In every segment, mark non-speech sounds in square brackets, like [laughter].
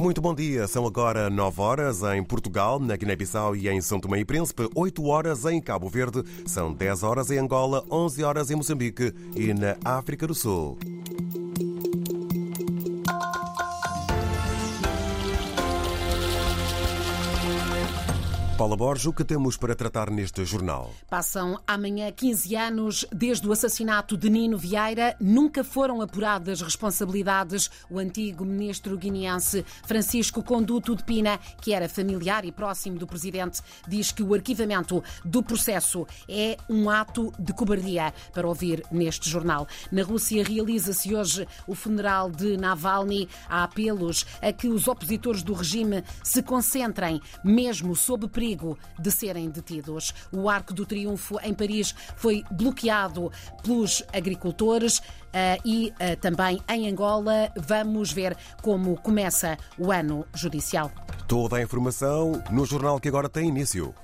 Muito bom dia. São agora 9 horas em Portugal, na Guiné-Bissau e em São Tomé e Príncipe, 8 horas em Cabo Verde, são 10 horas em Angola, 11 horas em Moçambique e na África do Sul. Paula Borges, o que temos para tratar neste jornal? Passam amanhã 15 anos desde o assassinato de Nino Vieira. Nunca foram apuradas responsabilidades. O antigo ministro guineense Francisco Conduto de Pina, que era familiar e próximo do presidente, diz que o arquivamento do processo é um ato de cobardia. Para ouvir neste jornal. Na Rússia realiza-se hoje o funeral de Navalny. Há apelos a que os opositores do regime se concentrem, mesmo sob perigo perigo de serem detidos. O Arco do Triunfo em Paris foi bloqueado pelos agricultores uh, e uh, também em Angola. Vamos ver como começa o ano judicial. Toda a informação no jornal que agora tem início.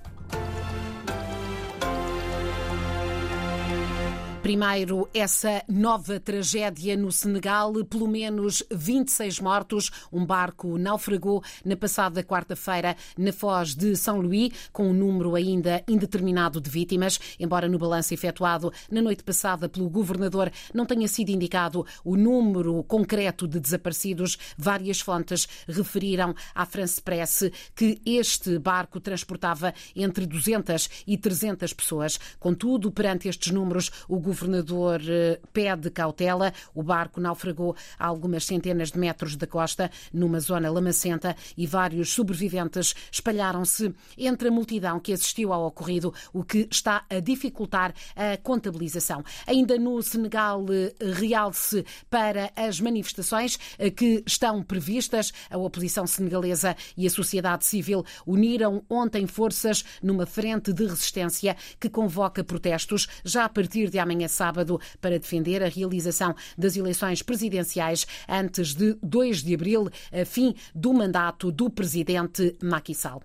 Primeiro, essa nova tragédia no Senegal, pelo menos 26 mortos. Um barco naufragou na passada quarta-feira na foz de São Luís, com um número ainda indeterminado de vítimas, embora no balanço efetuado na noite passada pelo governador não tenha sido indicado o número concreto de desaparecidos. Várias fontes referiram à France Press que este barco transportava entre 200 e 300 pessoas. Contudo, perante estes números, o governador eh, pede cautela. O barco naufragou a algumas centenas de metros da costa, numa zona lamacenta, e vários sobreviventes espalharam-se entre a multidão que assistiu ao ocorrido, o que está a dificultar a contabilização. Ainda no Senegal, eh, realce para as manifestações eh, que estão previstas. A oposição senegalesa e a sociedade civil uniram ontem forças numa frente de resistência que convoca protestos já a partir de amanhã amanhã sábado para defender a realização das eleições presidenciais antes de 2 de abril, fim do mandato do presidente Macky Sall.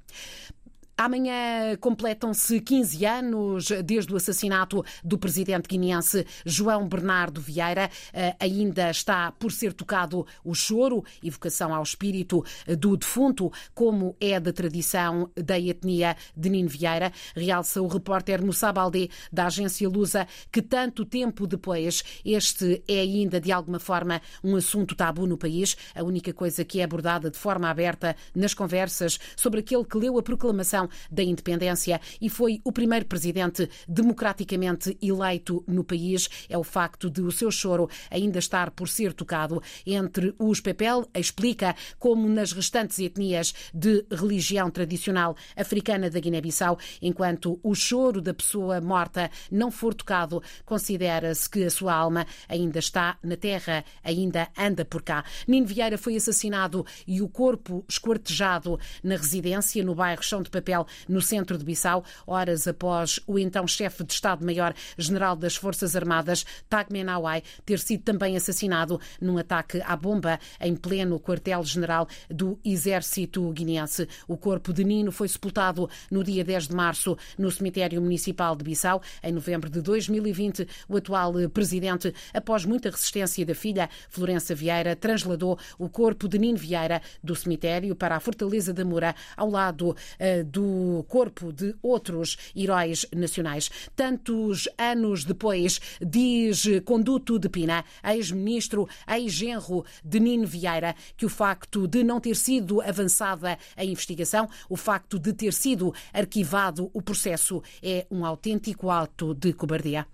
Amanhã completam-se 15 anos desde o assassinato do presidente guineense João Bernardo Vieira. Eh, ainda está por ser tocado o choro, evocação ao espírito do defunto, como é da tradição da etnia de Nino Vieira. Realça o repórter Moussa Baldé, da agência Lusa, que tanto tempo depois este é ainda de alguma forma um assunto tabu no país. A única coisa que é abordada de forma aberta nas conversas sobre aquele que leu a proclamação da independência e foi o primeiro presidente democraticamente eleito no país. É o facto de o seu choro ainda estar por ser tocado entre os Pepel, explica como nas restantes etnias de religião tradicional africana da Guiné-Bissau, enquanto o choro da pessoa morta não for tocado, considera-se que a sua alma ainda está na terra, ainda anda por cá. Nino Vieira foi assassinado e o corpo esquartejado na residência no bairro Chão de Papel no centro de Bissau, horas após o então chefe de Estado-Maior-General das Forças Armadas, Tagme Nawai, ter sido também assassinado num ataque à bomba em pleno quartel-general do Exército Guineense. O corpo de Nino foi sepultado no dia 10 de março no cemitério municipal de Bissau. Em novembro de 2020, o atual presidente, após muita resistência da filha, Florença Vieira, transladou o corpo de Nino Vieira do cemitério para a Fortaleza da Moura, ao lado uh, do corpo de outros heróis nacionais. Tantos anos depois, diz Conduto de Pina, ex-ministro, ex-genro de Nino Vieira, que o facto de não ter sido avançada a investigação, o facto de ter sido arquivado o processo, é um autêntico ato de cobardia.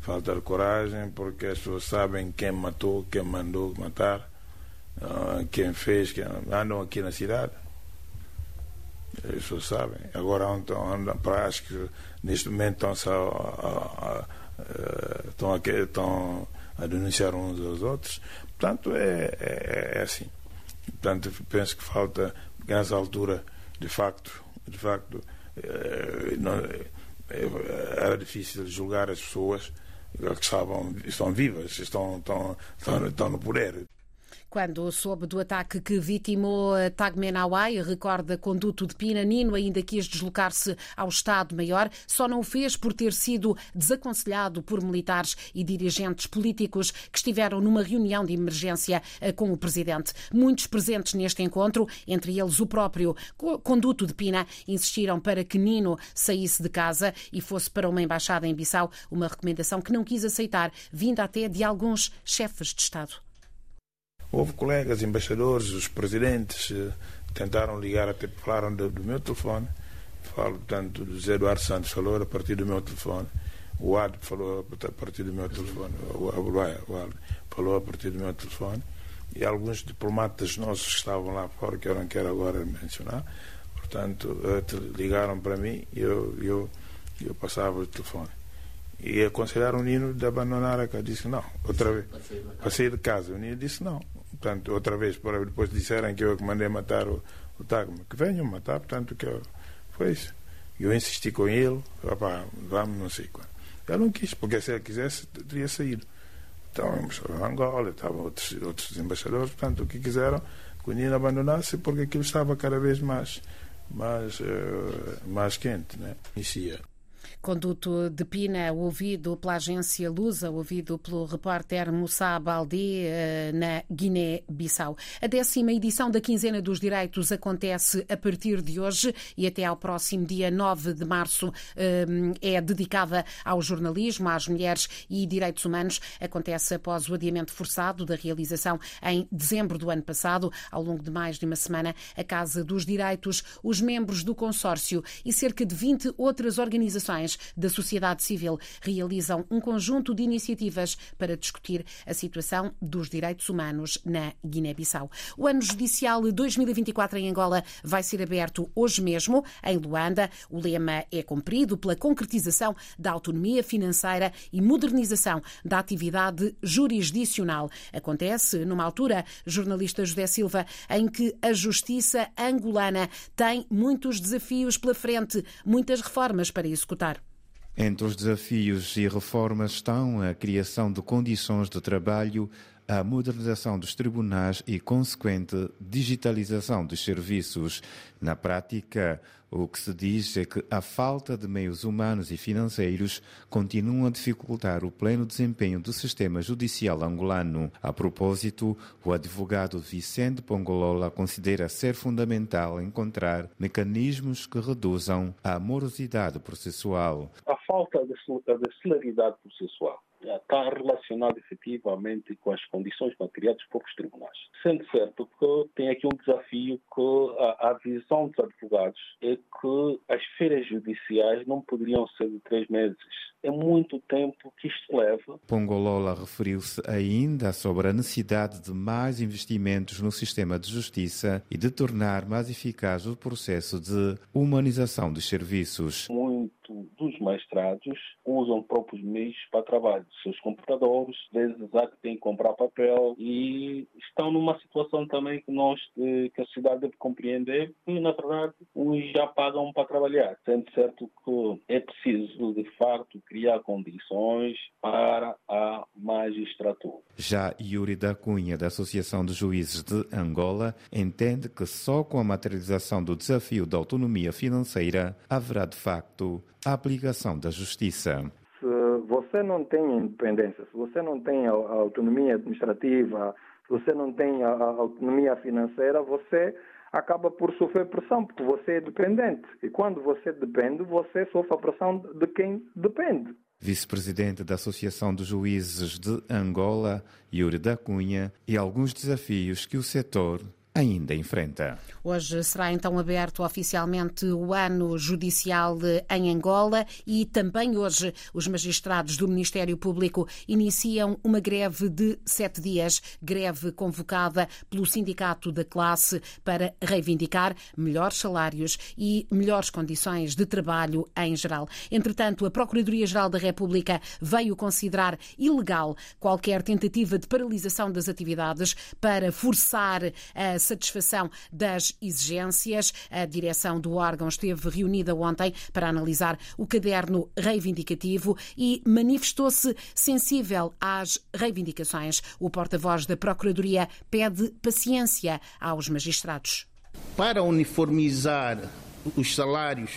Falta de coragem, porque as pessoas sabem quem matou, quem mandou matar, ah, quem fez, quem andam aqui na cidade. As pessoas sabem. Agora andam, andam para acho que neste momento estão a, a, a, estão, a, denunciar uns aos outros. Portanto, é, é, é assim. Portanto, penso que falta, nessa altura, de facto, de facto, é, não, é, era difícil julgar as pessoas que estavam, estão vivas, estão, estão, estão, estão no poder. Quando soube do ataque que vitimou Tagmenawai, recorda conduto de Pina, Nino ainda quis deslocar-se ao Estado-Maior, só não o fez por ter sido desaconselhado por militares e dirigentes políticos que estiveram numa reunião de emergência eh, com o Presidente. Muitos presentes neste encontro, entre eles o próprio conduto de Pina, insistiram para que Nino saísse de casa e fosse para uma embaixada em Bissau, uma recomendação que não quis aceitar, vinda até de alguns chefes de Estado. Houve colegas, embaixadores, os presidentes eh, tentaram ligar, até falaram do, do meu telefone. Falo, portanto, do José Eduardo Santos falou a partir do meu telefone. O Ad falou a partir do meu telefone. O Ad falou a partir do meu telefone. E alguns diplomatas nossos que estavam lá fora, que eu não quero agora mencionar, portanto, eh, ligaram para mim e eu, eu, eu passava o telefone e aconselharam o Nino de abandonar a casa. Disse não, outra vez. Para sair de casa. O Nino disse não. Portanto, outra vez, para depois disserem que eu que mandei matar o, o Tagma. Que venham matar, portanto, que eu, foi isso. Eu insisti com ele, opá, vamos, não sei quando. Ele não quis, porque se ele quisesse, teria saído. Então, a Angola, estavam outros, outros embaixadores, portanto, o que quiseram que o Nino abandonasse, porque aquilo estava cada vez mais, mais, uh, mais quente, né? Inicia. Conduto de Pina, ouvido pela agência Lusa, ouvido pelo repórter Moussa Baldi, eh, na Guiné-Bissau. A décima edição da Quinzena dos Direitos acontece a partir de hoje e até ao próximo dia 9 de março eh, é dedicada ao jornalismo, às mulheres e direitos humanos. Acontece após o adiamento forçado da realização em dezembro do ano passado. Ao longo de mais de uma semana, a Casa dos Direitos, os membros do consórcio e cerca de 20 outras organizações da sociedade civil realizam um conjunto de iniciativas para discutir a situação dos direitos humanos na Guiné-Bissau. O ano judicial 2024 em Angola vai ser aberto hoje mesmo, em Luanda. O lema é cumprido pela concretização da autonomia financeira e modernização da atividade jurisdicional. Acontece numa altura, jornalista José Silva, em que a justiça angolana tem muitos desafios pela frente, muitas reformas para executar. Entre os desafios e reformas estão a criação de condições de trabalho, a modernização dos tribunais e consequente digitalização dos serviços. Na prática, o que se diz é que a falta de meios humanos e financeiros continua a dificultar o pleno desempenho do sistema judicial angolano. A propósito, o advogado Vicente Pongolola considera ser fundamental encontrar mecanismos que reduzam a morosidade processual. A falta de celeridade processual está relacionado efetivamente com as condições materiais dos próprios tribunais. Sendo certo que tem aqui um desafio que a, a visão dos advogados é que as feiras judiciais não poderiam ser de três meses. É muito tempo que isto leva. Pongolola referiu-se ainda sobre a necessidade de mais investimentos no sistema de justiça e de tornar mais eficaz o processo de humanização dos serviços. Muito dos magistrados usam próprios meios para trabalho, seus computadores, vezes há que têm que comprar papel e estão numa situação também que nós, que a cidade deve compreender que, na verdade, uns já pagam para trabalhar. Sendo certo que é preciso, de facto, criar condições para a magistratura. Já Yuri da Cunha, da Associação de Juízes de Angola, entende que só com a materialização do desafio da autonomia financeira haverá, de facto, a aplicação da justiça. Você não tem independência, se você não tem a autonomia administrativa, se você não tem a autonomia financeira, você acaba por sofrer pressão, porque você é dependente. E quando você depende, você sofre a pressão de quem depende. Vice-presidente da Associação dos Juízes de Angola, Yuri da Cunha, e alguns desafios que o setor ainda enfrenta. Hoje será então aberto oficialmente o ano judicial em Angola e também hoje os magistrados do Ministério Público iniciam uma greve de sete dias, greve convocada pelo Sindicato da Classe para reivindicar melhores salários e melhores condições de trabalho em geral. Entretanto, a Procuradoria-Geral da República veio considerar ilegal qualquer tentativa de paralisação das atividades para forçar a satisfação das exigências. A direção do órgão esteve reunida ontem para analisar o caderno reivindicativo e manifestou-se sensível às reivindicações. O porta-voz da Procuradoria pede paciência aos magistrados. Para uniformizar os salários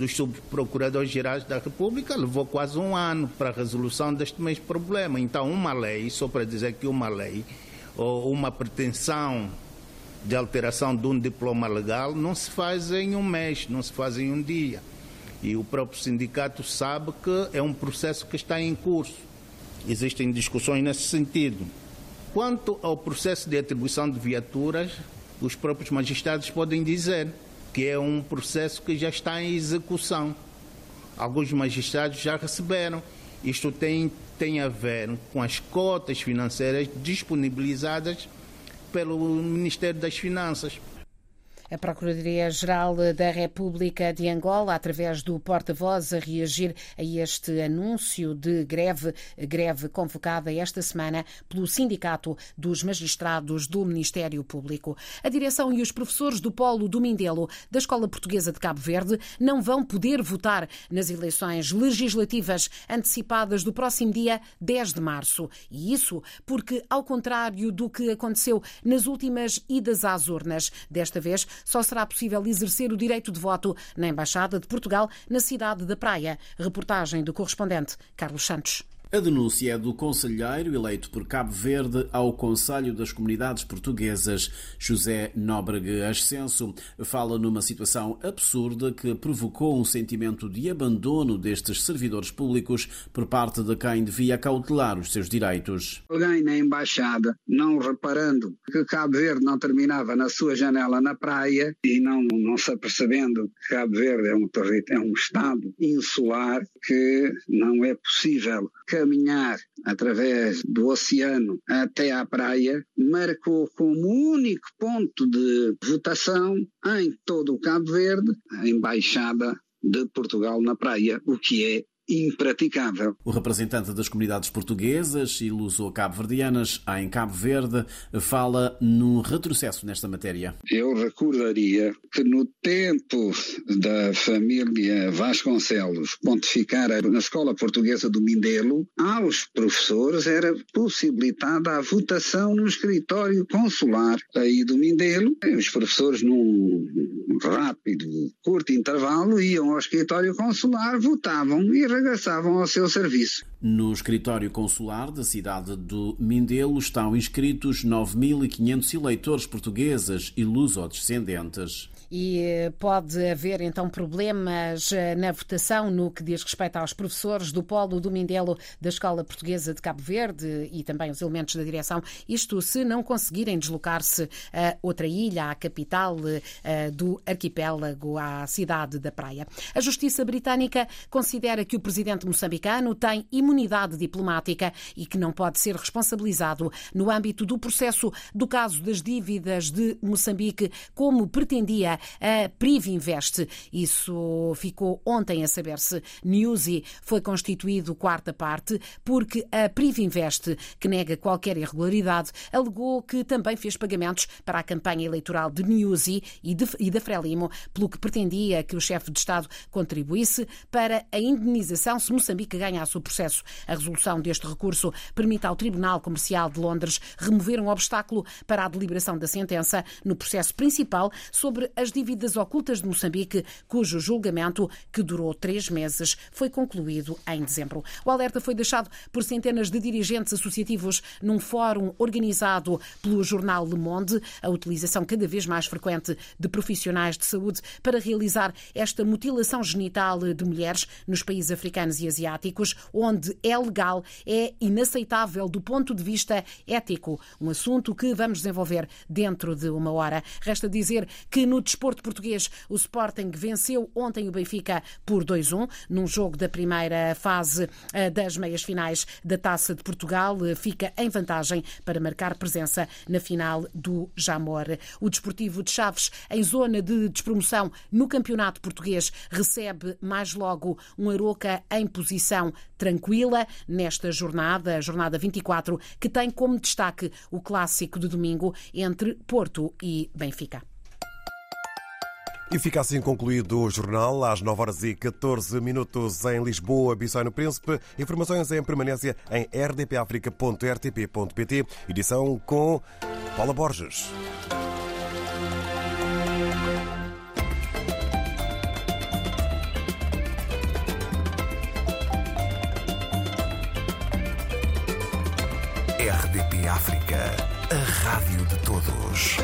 dos subprocuradores-gerais da República levou quase um ano para a resolução deste mesmo problema. Então, uma lei, só para dizer que uma lei ou uma pretensão de alteração de um diploma legal não se faz em um mês, não se faz em um dia. E o próprio sindicato sabe que é um processo que está em curso. Existem discussões nesse sentido. Quanto ao processo de atribuição de viaturas, os próprios magistrados podem dizer que é um processo que já está em execução. Alguns magistrados já receberam. Isto tem, tem a ver com as cotas financeiras disponibilizadas pelo Ministério das Finanças. A Procuradoria-Geral da República de Angola, através do porta-voz, a reagir a este anúncio de greve, greve convocada esta semana pelo Sindicato dos Magistrados do Ministério Público. A direção e os professores do Polo do Mindelo da Escola Portuguesa de Cabo Verde não vão poder votar nas eleições legislativas antecipadas do próximo dia 10 de março. E isso porque, ao contrário do que aconteceu nas últimas idas às urnas, desta vez só será possível exercer o direito de voto na Embaixada de Portugal, na cidade da Praia. Reportagem do correspondente Carlos Santos. A denúncia é do conselheiro eleito por Cabo Verde ao Conselho das Comunidades Portuguesas, José Nóbrega Ascenso. Fala numa situação absurda que provocou um sentimento de abandono destes servidores públicos por parte de quem devia cautelar os seus direitos. Alguém na embaixada, não reparando que Cabo Verde não terminava na sua janela na praia e não, não se apercebendo que Cabo Verde é um, é um estado insular que não é possível caminhar através do oceano até à praia, marcou como único ponto de votação em todo o Cabo Verde a embaixada de Portugal na praia, o que é impraticável. O representante das comunidades portuguesas e luso-cabo-verdianas em Cabo Verde fala num retrocesso nesta matéria. Eu recordaria que no tempo da família Vasconcelos pontificar na Escola Portuguesa do Mindelo, aos professores era possibilitada a votação no escritório consular aí do Mindelo. Os professores num rápido, curto intervalo iam ao escritório consular, votavam e regressavam ao seu serviço. No escritório consular da cidade do Mindelo estão inscritos 9.500 eleitores portugueses e luso-descendentes e eh, pode haver então problemas eh, na votação no que diz respeito aos professores do Polo do Mindelo da Escola Portuguesa de Cabo Verde e também os elementos da direção, isto se não conseguirem deslocar-se a outra ilha, à capital eh, do arquipélago, à cidade da Praia. A Justiça Britânica considera que o presidente moçambicano tem imunidade diplomática e que não pode ser responsabilizado no âmbito do processo do caso das dívidas de Moçambique, como pretendia a Privinvest. Isso ficou ontem a saber-se. Newsy foi constituído quarta parte porque a Privinvest, que nega qualquer irregularidade, alegou que também fez pagamentos para a campanha eleitoral de Newsy e, da Frelimo, pelo que pretendia que o chefe de Estado contribuísse para a indenização se Moçambique ganhasse o processo. A resolução deste recurso permite ao Tribunal Comercial de Londres remover um obstáculo para a deliberação da sentença no processo principal sobre as dívidas ocultas de Moçambique, cujo julgamento, que durou três meses, foi concluído em dezembro. O alerta foi deixado por centenas de dirigentes associativos num fórum organizado pelo jornal Le Monde, a utilização cada vez mais frequente de profissionais de saúde para realizar esta mutilação genital de mulheres nos países africanos e asiáticos, onde é legal, é inaceitável do ponto de vista ético. Um assunto que vamos desenvolver dentro de uma hora. Resta dizer que no desporto português, o Sporting venceu ontem o Benfica por 2-1, num jogo da primeira fase eh, das meias finais da Taça de Portugal. Eh, fica em vantagem para marcar presença na final do Jamor. O Desportivo de Chaves, em zona de despromoção no Campeonato Português, recebe mais logo um Aroca em posição tranquila nesta jornada, jornada 24, que tem como destaque o clássico de domingo entre Porto e Benfica. E fica assim concluído o jornal às 9 horas e 14 minutos em Lisboa, Bissau no Príncipe. Informações em permanência em rdpafrica.rtp.pt. Edição com Paula Borges. RDP África, a rádio de todos.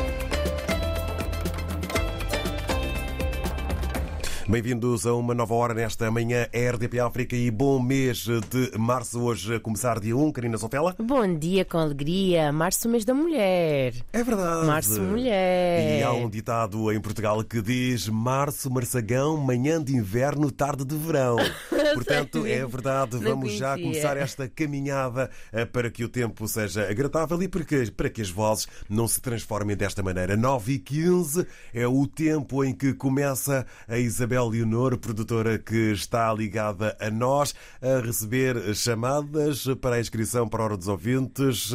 Bem-vindos a uma nova hora nesta manhã RDP África e bom mês de março. Hoje a começar dia 1, Karina Sofela. Bom dia com alegria. Março, mês da mulher. É verdade. Março, mulher. E há um ditado em Portugal que diz Março, marçagão, manhã de inverno, tarde de verão. [laughs] Portanto, é verdade. Vamos já começar esta caminhada eh, para que o tempo seja agradável e para que, para que as vozes não se transformem desta maneira. 9 e 15 é o tempo em que começa a Isabel Leonor, produtora que está ligada a nós, a receber chamadas para a inscrição para a Hora dos Ouvintes